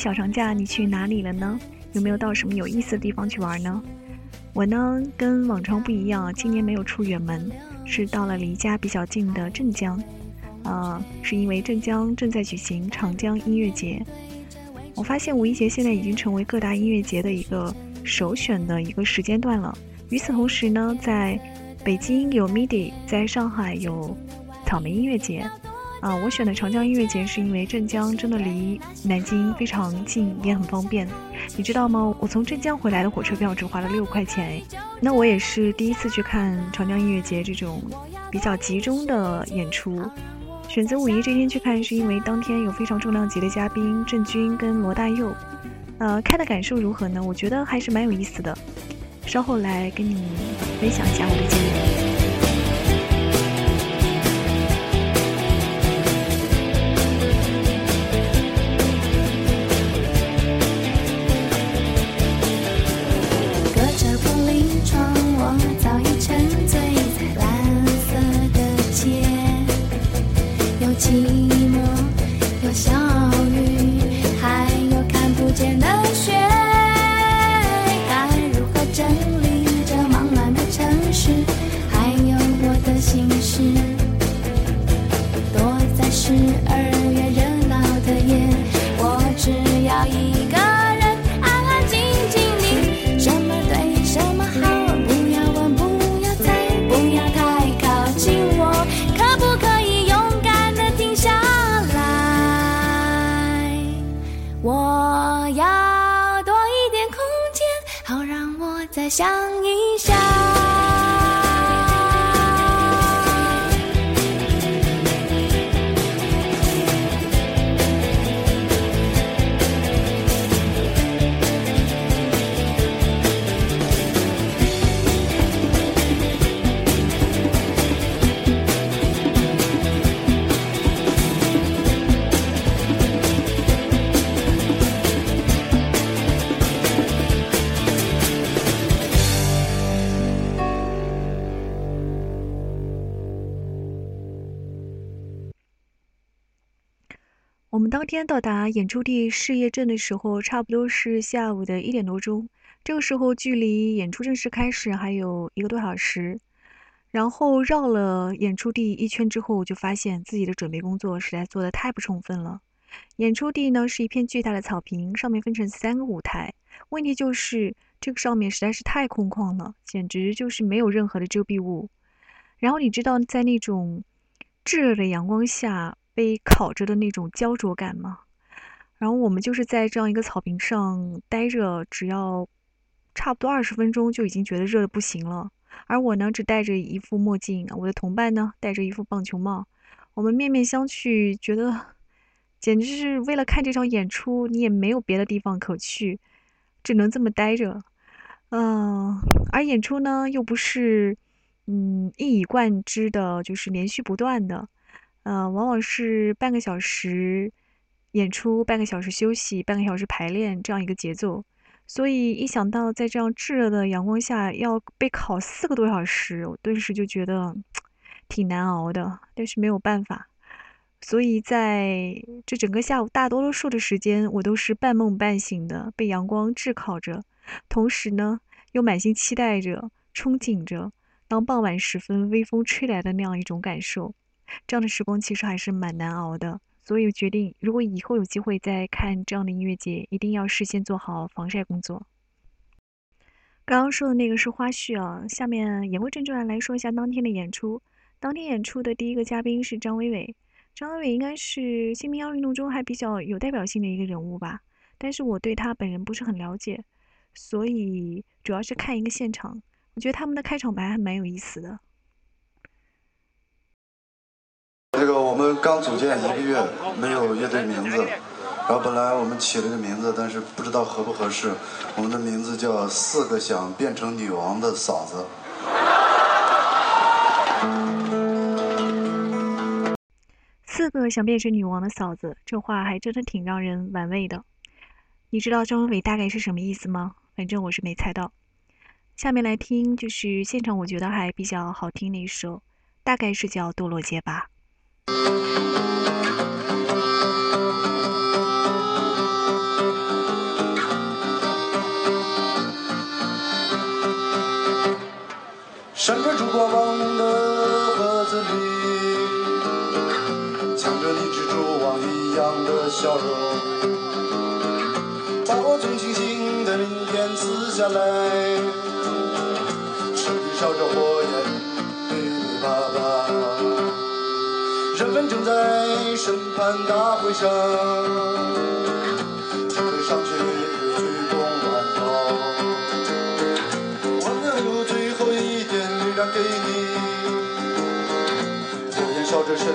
小长假你去哪里了呢？有没有到什么有意思的地方去玩呢？我呢，跟往常不一样，今年没有出远门，是到了离家比较近的镇江。啊，是因为镇江正在举行长江音乐节。我发现五一节现在已经成为各大音乐节的一个首选的一个时间段了。与此同时呢，在北京有 MIDI，在上海有草莓音乐节。啊，我选的长江音乐节是因为镇江真的离南京非常近，也很方便。你知道吗？我从镇江回来的火车票只花了六块钱哎。那我也是第一次去看长江音乐节这种比较集中的演出。选择五一这天去看，是因为当天有非常重量级的嘉宾郑钧跟罗大佑。呃，看的感受如何呢？我觉得还是蛮有意思的。稍后来跟你分享一下我的经历。再想一想。当天到达演出地事业镇的时候，差不多是下午的一点多钟。这个时候距离演出正式开始还有一个多小时。然后绕了演出地一圈之后，我就发现自己的准备工作实在做得太不充分了。演出地呢是一片巨大的草坪，上面分成三个舞台。问题就是这个上面实在是太空旷了，简直就是没有任何的遮蔽物。然后你知道在那种炙热的阳光下。被烤着的那种焦灼感吗？然后我们就是在这样一个草坪上待着，只要差不多二十分钟就已经觉得热的不行了。而我呢，只戴着一副墨镜，我的同伴呢，戴着一副棒球帽。我们面面相觑，觉得简直是为了看这场演出，你也没有别的地方可去，只能这么待着。嗯，而演出呢，又不是嗯一以贯之的，就是连续不断的。呃，往往是半个小时演出，半个小时休息，半个小时排练这样一个节奏。所以一想到在这样炙热的阳光下要被烤四个多小时，我顿时就觉得挺难熬的。但是没有办法，所以在这整个下午大多数的时间，我都是半梦半醒的，被阳光炙烤着，同时呢又满心期待着、憧憬着当傍晚时分微风吹来的那样一种感受。这样的时光其实还是蛮难熬的，所以决定如果以后有机会再看这样的音乐节，一定要事先做好防晒工作。刚刚说的那个是花絮啊，下面言归正传来说一下当天的演出。当天演出的第一个嘉宾是张伟伟，张伟伟应该是新民谣运动中还比较有代表性的一个人物吧，但是我对他本人不是很了解，所以主要是看一个现场。我觉得他们的开场白还蛮有意思的。这个我们刚组建一个月，没有乐队名字，然后本来我们起了个名字，但是不知道合不合适。我们的名字叫四个想变成女王的嫂子。四个想变成女王的嫂子，这话还真的挺让人玩味的。你知道张伟大概是什么意思吗？反正我是没猜到。下面来听，就是现场我觉得还比较好听的一首，大概是叫《堕落街》吧。闪着烛光梦的盒子里，藏着你蜘蛛网一样的笑容，把我从清醒的明天撕下来，手里烧着火焰，噼里啪啦。人们正在审判大会上，准备上去鞠躬晚祷。我们还有最后一点力量给你，火焰烧着身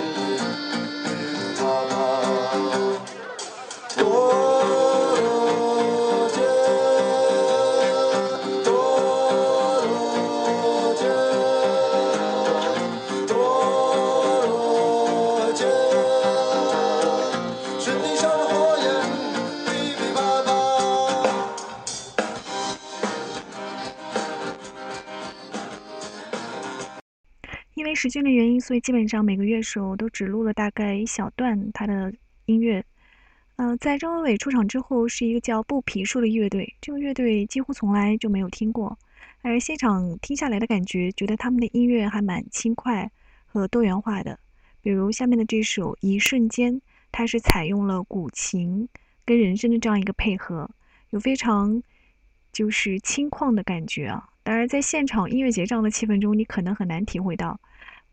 时间的原因，所以基本上每个乐手都只录了大概一小段他的音乐。呃，在张伟伟出场之后，是一个叫布皮树的乐队，这个乐队几乎从来就没有听过，而现场听下来的感觉，觉得他们的音乐还蛮轻快和多元化的。比如下面的这首《一瞬间》，它是采用了古琴跟人声的这样一个配合，有非常就是轻旷的感觉啊。当然，在现场音乐节这样的气氛中，你可能很难体会到。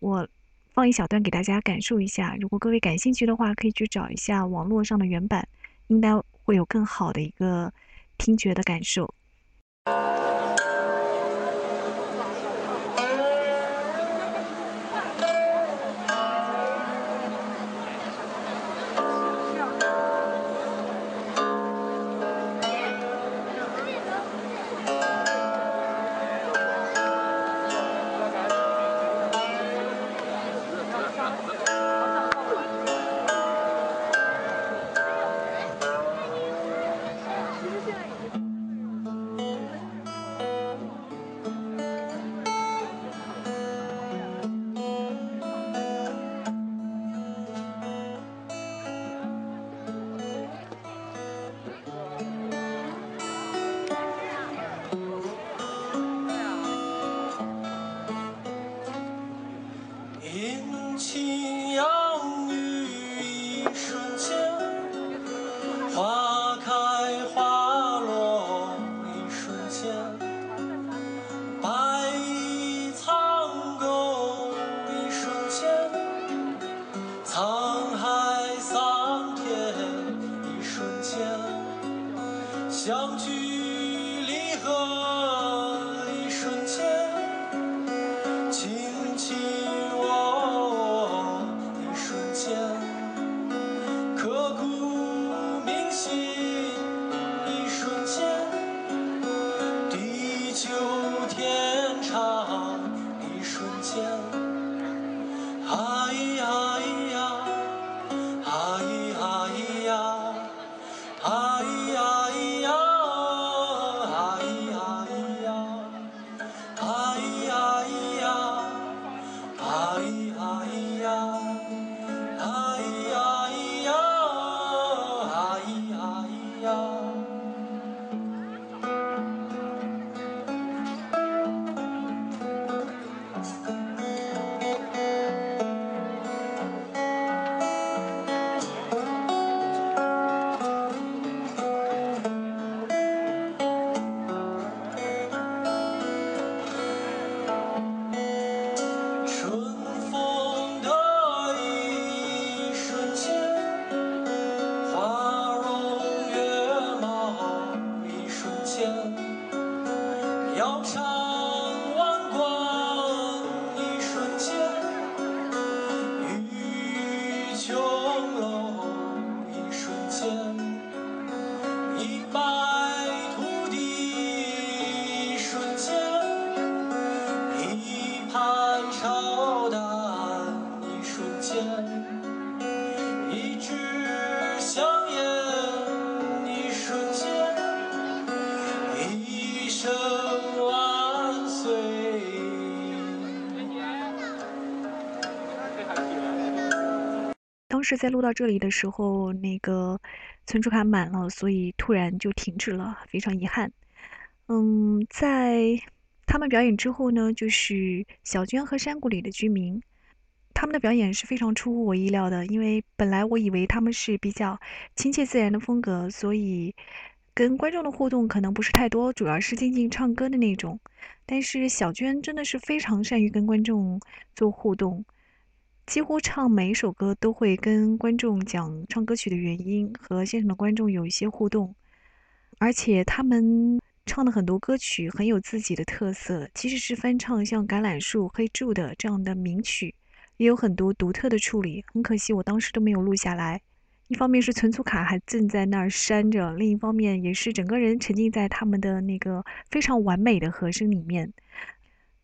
我放一小段给大家感受一下，如果各位感兴趣的话，可以去找一下网络上的原版，应该会有更好的一个听觉的感受。阴晴阳雨一瞬间，当时在录到这里的时候，那个存储卡满了，所以突然就停止了，非常遗憾。嗯，在他们表演之后呢，就是小娟和山谷里的居民，他们的表演是非常出乎我意料的，因为本来我以为他们是比较亲切自然的风格，所以跟观众的互动可能不是太多，主要是静静唱歌的那种。但是小娟真的是非常善于跟观众做互动，几乎唱每一首歌都会跟观众讲唱歌曲的原因，和现场的观众有一些互动。而且他们唱的很多歌曲很有自己的特色，即使是翻唱像《橄榄树》《黑柱》的这样的名曲，也有很多独特的处理。很可惜，我当时都没有录下来。一方面是存储卡还正在那儿删着，另一方面也是整个人沉浸在他们的那个非常完美的和声里面。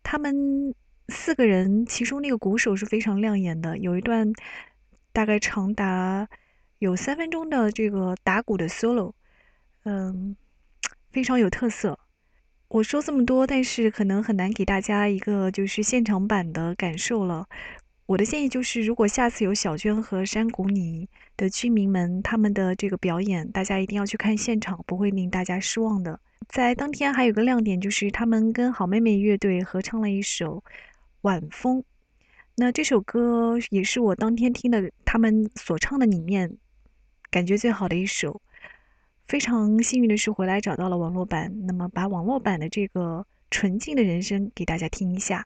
他们四个人，其中那个鼓手是非常亮眼的，有一段大概长达有三分钟的这个打鼓的 solo，嗯，非常有特色。我说这么多，但是可能很难给大家一个就是现场版的感受了。我的建议就是，如果下次有小娟和山谷里的居民们他们的这个表演，大家一定要去看现场，不会令大家失望的。在当天还有个亮点，就是他们跟好妹妹乐队合唱了一首《晚风》。那这首歌也是我当天听的他们所唱的里面感觉最好的一首。非常幸运的是，回来找到了网络版，那么把网络版的这个纯净的人声给大家听一下。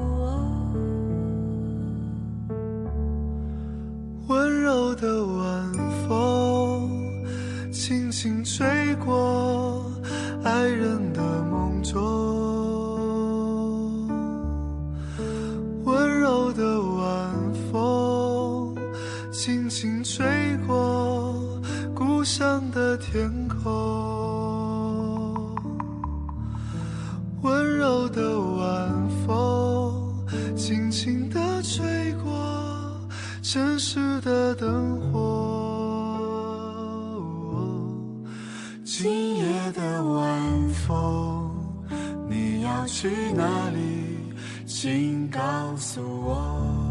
要去哪里？请告诉我。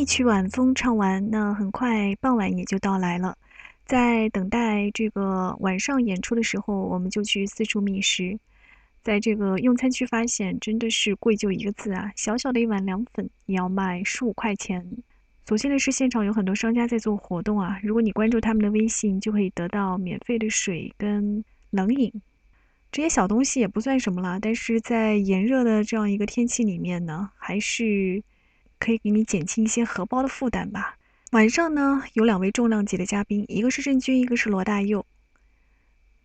一曲晚风唱完，那很快傍晚也就到来了。在等待这个晚上演出的时候，我们就去四处觅食。在这个用餐区发现，真的是贵就一个字啊！小小的一碗凉粉也要卖十五块钱。所幸的是，现场有很多商家在做活动啊！如果你关注他们的微信，就可以得到免费的水跟冷饮。这些小东西也不算什么了，但是在炎热的这样一个天气里面呢，还是可以给你减轻一些荷包的负担吧。晚上呢，有两位重量级的嘉宾，一个是郑钧，一个是罗大佑。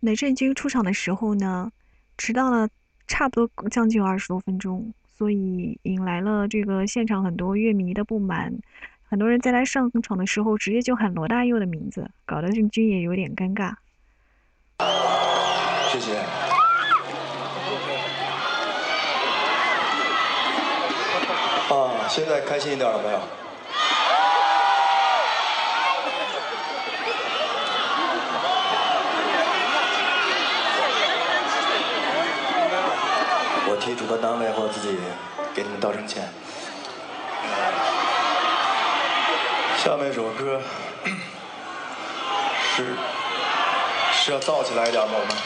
那郑钧出场的时候呢，迟到了差不多将近有二十多分钟，所以引来了这个现场很多乐迷的不满。很多人在他上场的时候，直接就喊罗大佑的名字，搞得郑钧也有点尴尬。谢谢。啊，现在开心一点了没有？我替主办单位或自己给你们道声歉。下面一首歌是是要燥起来一点吗？我们。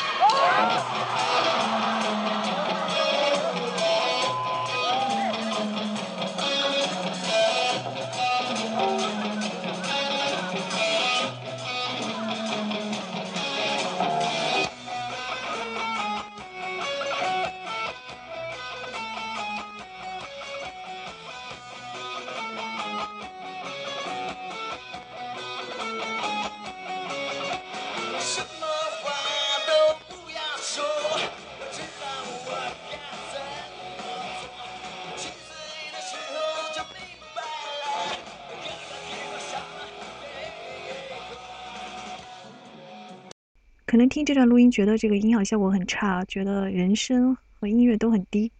能听这段录音觉得这个音响效果很差，觉得人声和音乐都很低。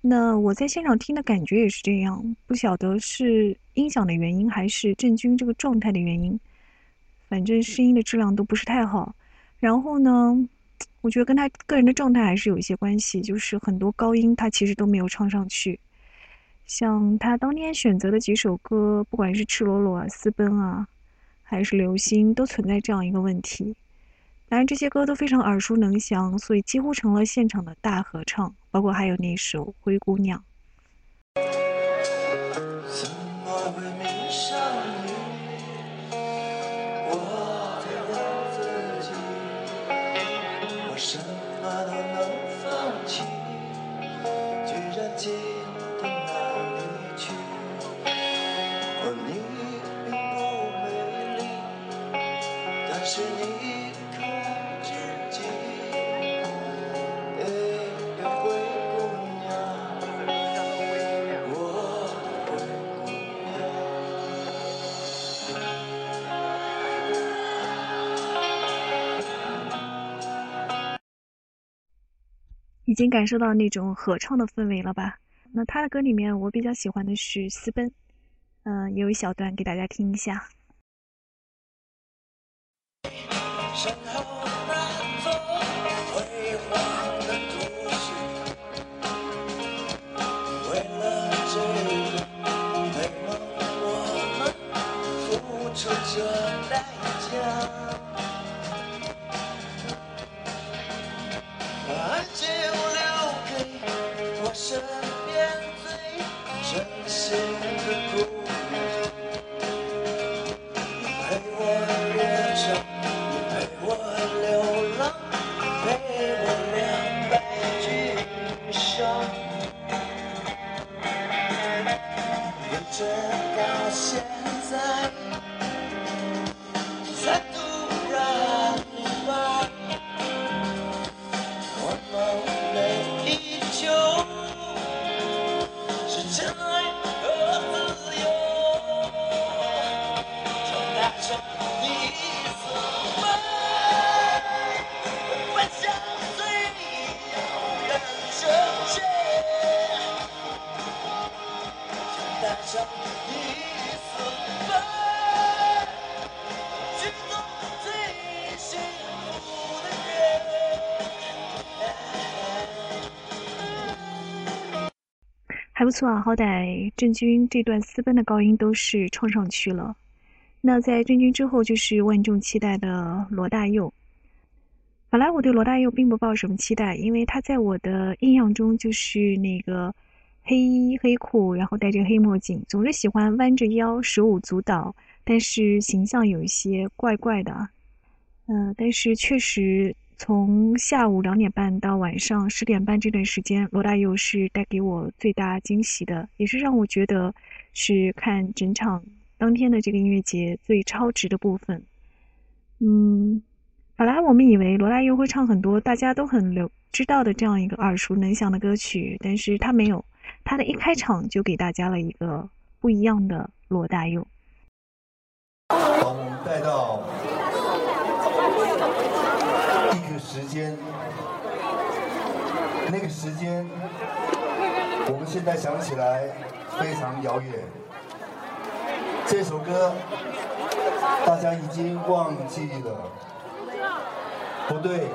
那我在现场听的感觉也是这样，不晓得是音响的原因还是郑钧这个状态的原因，反正声音的质量都不是太好。然后呢，我觉得跟他个人的状态还是有一些关系，就是很多高音他其实都没有唱上去。像他当天选择的几首歌，不管是赤裸裸啊、私奔啊，还是流星，都存在这样一个问题。当然，这些歌都非常耳熟能详，所以几乎成了现场的大合唱，包括还有那首《灰姑娘》。已经感受到那种合唱的氛围了吧？那他的歌里面，我比较喜欢的是《私奔》，嗯、有一小段给大家听一下。不错啊，好歹郑钧这段私奔的高音都是唱上去了。那在郑钧之后，就是万众期待的罗大佑。本来我对罗大佑并不抱什么期待，因为他在我的印象中就是那个黑衣黑裤，然后戴着黑墨镜，总是喜欢弯着腰手舞足蹈，但是形象有一些怪怪的。嗯、但是确实从下午两点半到晚上十点半这段时间，罗大佑是带给我最大惊喜的，也是让我觉得是看整场当天的这个音乐节最超值的部分。嗯，本来我们以为罗大佑会唱很多大家都很流知道的这样一个耳熟能详的歌曲，但是他没有，他的一开场就给大家了一个不一样的罗大佑。把我们带到一个时间，那个时间，我们现在想起来非常遥远。这首歌大家已经忘记了，不对，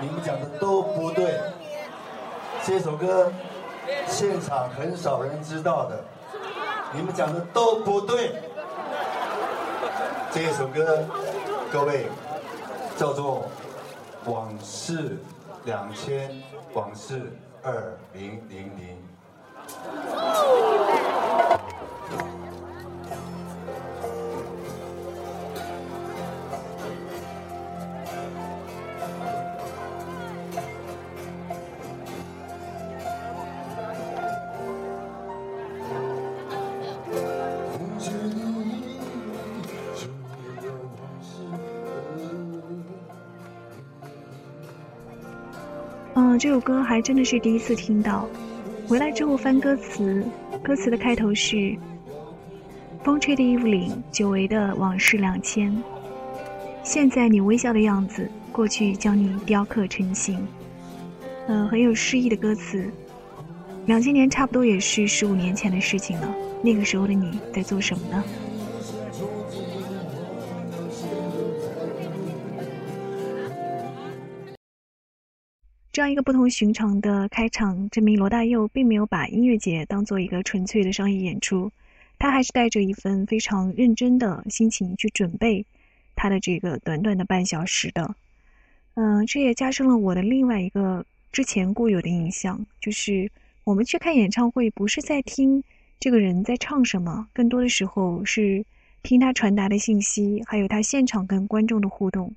你们讲的都不对。这首歌现场很少人知道的，你们讲的都不对。这首歌，各位叫做《往事两千》，往事二零零零。这首歌还真的是第一次听到。回来之后翻歌词，歌词的开头是“风吹的衣服里，久违的往事两千。现在你微笑的样子，过去将你雕刻成形。”嗯，很有诗意的歌词。两千年差不多也是十五年前的事情了。那个时候的你在做什么呢？这样一个不同寻常的开场，证明罗大佑并没有把音乐节当做一个纯粹的商业演出，他还是带着一份非常认真的心情去准备他的这个短短的半小时的。嗯，这也加深了我的另外一个之前固有的印象，就是我们去看演唱会，不是在听这个人在唱什么，更多的时候是听他传达的信息，还有他现场跟观众的互动。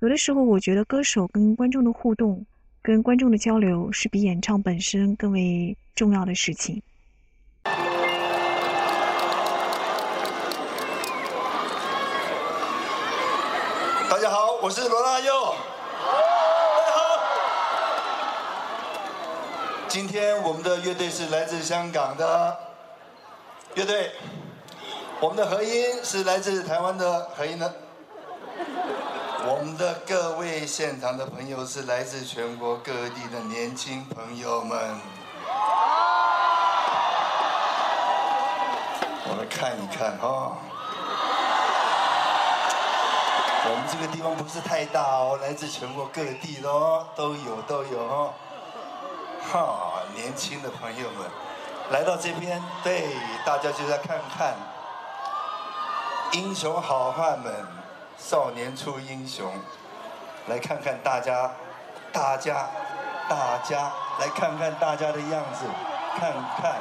有的时候，我觉得歌手跟观众的互动。跟观众的交流是比演唱本身更为重要的事情。大家好，我是罗大佑。大家好。今天我们的乐队是来自香港的乐队，我们的合音是来自台湾的合音的。我们的各位现场的朋友是来自全国各地的年轻朋友们，我来看一看哈、我们这个地方不是太大哦，来自全国各地的哦，都有都有哦。哈，年轻的朋友们来到这边，对，大家就在看看英雄好汉们。少年出英雄，来看看大家，大家，大家，来看看大家的样子，看看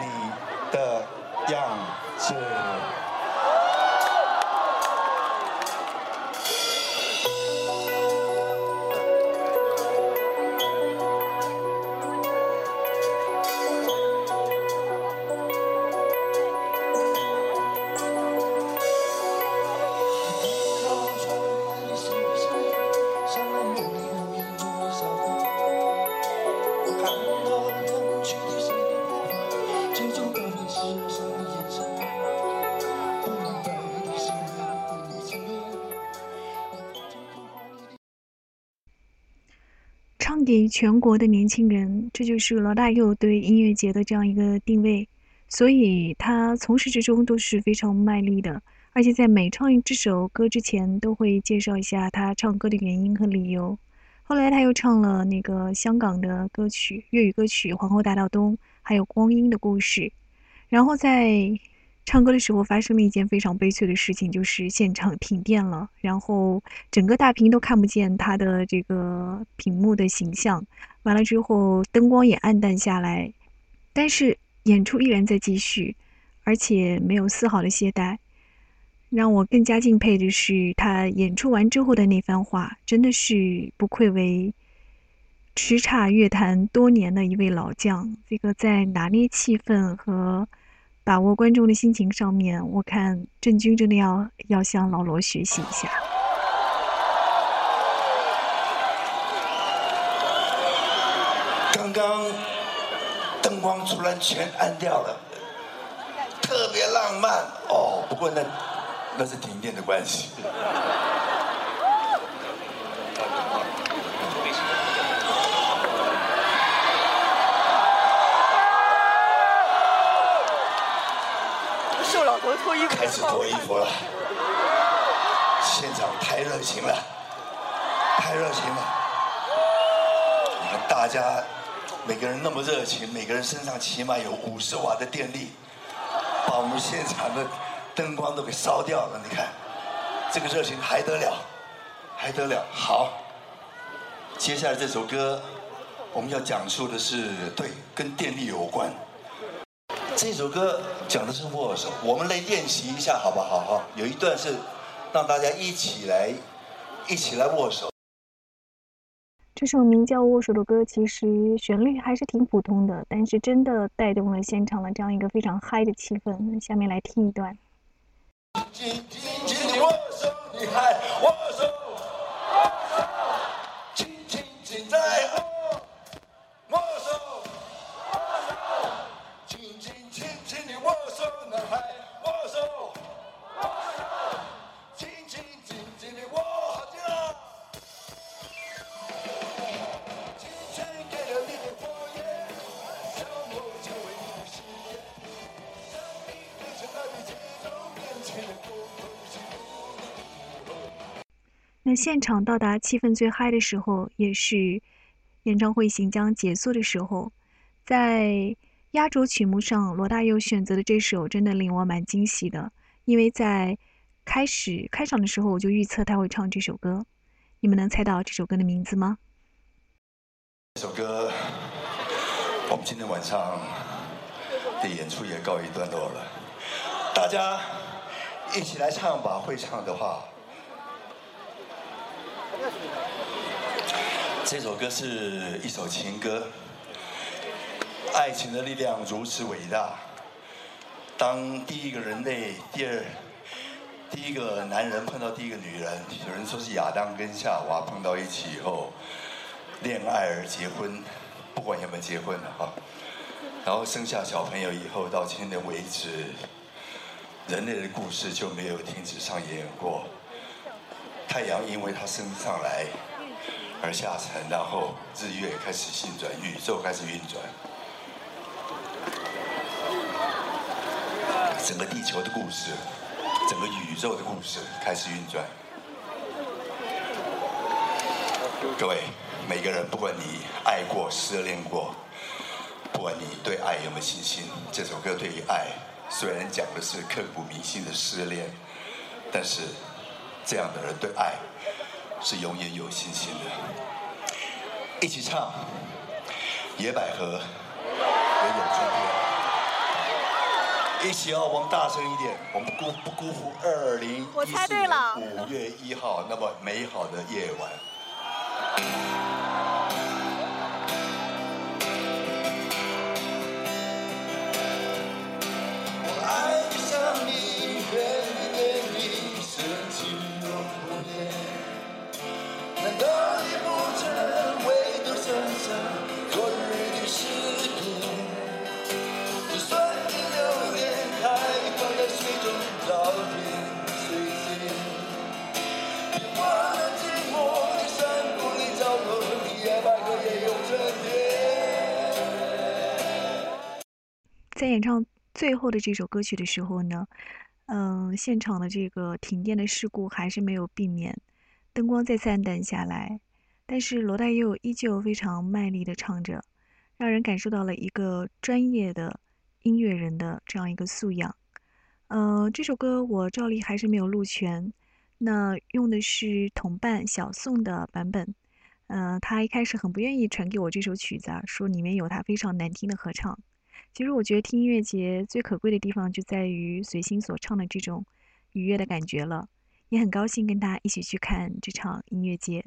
你的样子。给全国的年轻人，这就是罗大佑对音乐节的这样一个定位。所以他从始至终都是非常卖力的，而且在每唱一这首歌之前，都会介绍一下他唱歌的原因和理由。后来他又唱了那个香港的歌曲，粤语歌曲《皇后大道东》，还有《光阴的故事》。然后在唱歌的时候，发生了一件非常悲催的事情，就是现场停电了，然后整个大屏都看不见他的这个屏幕的形象。完了之后，灯光也暗淡下来，但是。演出依然在继续，而且没有丝毫的懈怠。让我更加敬佩的是，他演出完之后的那番话，真的是不愧为叱咤乐坛多年的一位老将。这个在拿捏气氛和把握观众的心情上面，我看郑钧真的要要向老罗学习一下。刚刚。灯光突然全暗掉了，特别浪漫哦。不过那那是停电的关系。脱衣服，开始脱衣服了。现场太热情了，太热情了。你们大家。每个人那么热情，每个人身上起码有五十瓦的电力，把我们现场的灯光都给烧掉了。你看，这个热情还得了，还得了。好，接下来这首歌我们要讲述的是，对，跟电力有关。这首歌讲的是握手，我们来练习一下好不好？哈，有一段是让大家一起来，一起来握手。这首名叫《握手》的歌，其实旋律还是挺普通的，但是真的带动了现场的这样一个非常嗨的气氛。下面来听一段。那现场到达气氛最嗨的时候，也是演唱会行将结束的时候，在压轴曲目上，罗大佑选择的这首真的令我蛮惊喜的，因为在开始开场的时候我就预测他会唱这首歌。你们能猜到这首歌的名字吗？这首歌，我们今天晚上的演出也告一段落了，大家一起来唱吧，会唱的话。这首歌是一首情歌，爱情的力量如此伟大。当第一个人类，第二，第一个男人碰到第一个女人，有人说是亚当跟夏娃碰到一起以后，恋爱而结婚，不管有没有结婚的哈，然后生下小朋友以后，到今天为止，人类的故事就没有停止上演过。太阳因为它升上来而下沉，然后日月开始运转，宇宙开始运转，整个地球的故事，整个宇宙的故事开始运转。各位，每个人，不管你爱过、失恋过，不管你对爱有没有信心，这首歌对于爱，虽然讲的是刻骨铭心的失恋，但是。这样的人对爱是永远有信心的。一起唱《野百合》，也有春天。一起哦，我们大声一点，我们辜不辜负二零一四年五月一号那么美好的夜晚。演唱最后的这首歌曲的时候呢，嗯，现场的这个停电的事故还是没有避免，灯光再次暗淡下来，但是罗大佑依旧非常卖力的唱着，让人感受到了一个专业的音乐人的这样一个素养。呃，这首歌我照例还是没有录全，那用的是同伴小宋的版本。嗯，他一开始很不愿意传给我这首曲子，啊，说里面有他非常难听的合唱。其实我觉得听音乐节最可贵的地方就在于随心所唱的这种愉悦的感觉了，也很高兴跟大家一起去看这场音乐节。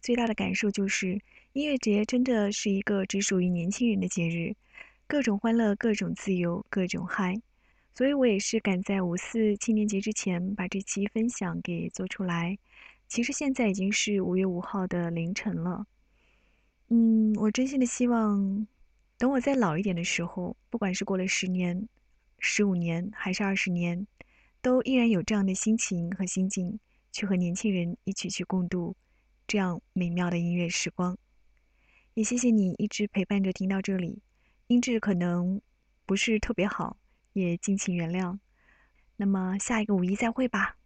最大的感受就是，音乐节真的是一个只属于年轻人的节日，各种欢乐，各种自由，各种嗨。所以我也是赶在五四青年节之前把这期分享给做出来。其实现在已经是五月五号的凌晨了。嗯，我真心的希望，等我再老一点的时候，不管是过了十年、十五年还是二十年，都依然有这样的心情和心境，去和年轻人一起去共度。这样美妙的音乐时光，也谢谢你一直陪伴着听到这里。音质可能不是特别好，也敬请原谅。那么下一个五一再会吧。